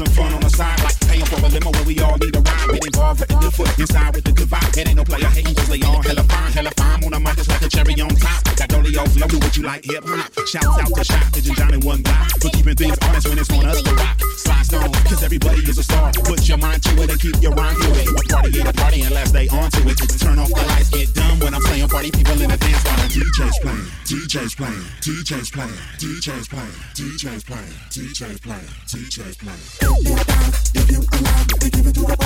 I'm of DJ's playing, DJ's playing, DJ's playing, DJ's playing, DJ's playing. If you allow me to give it to a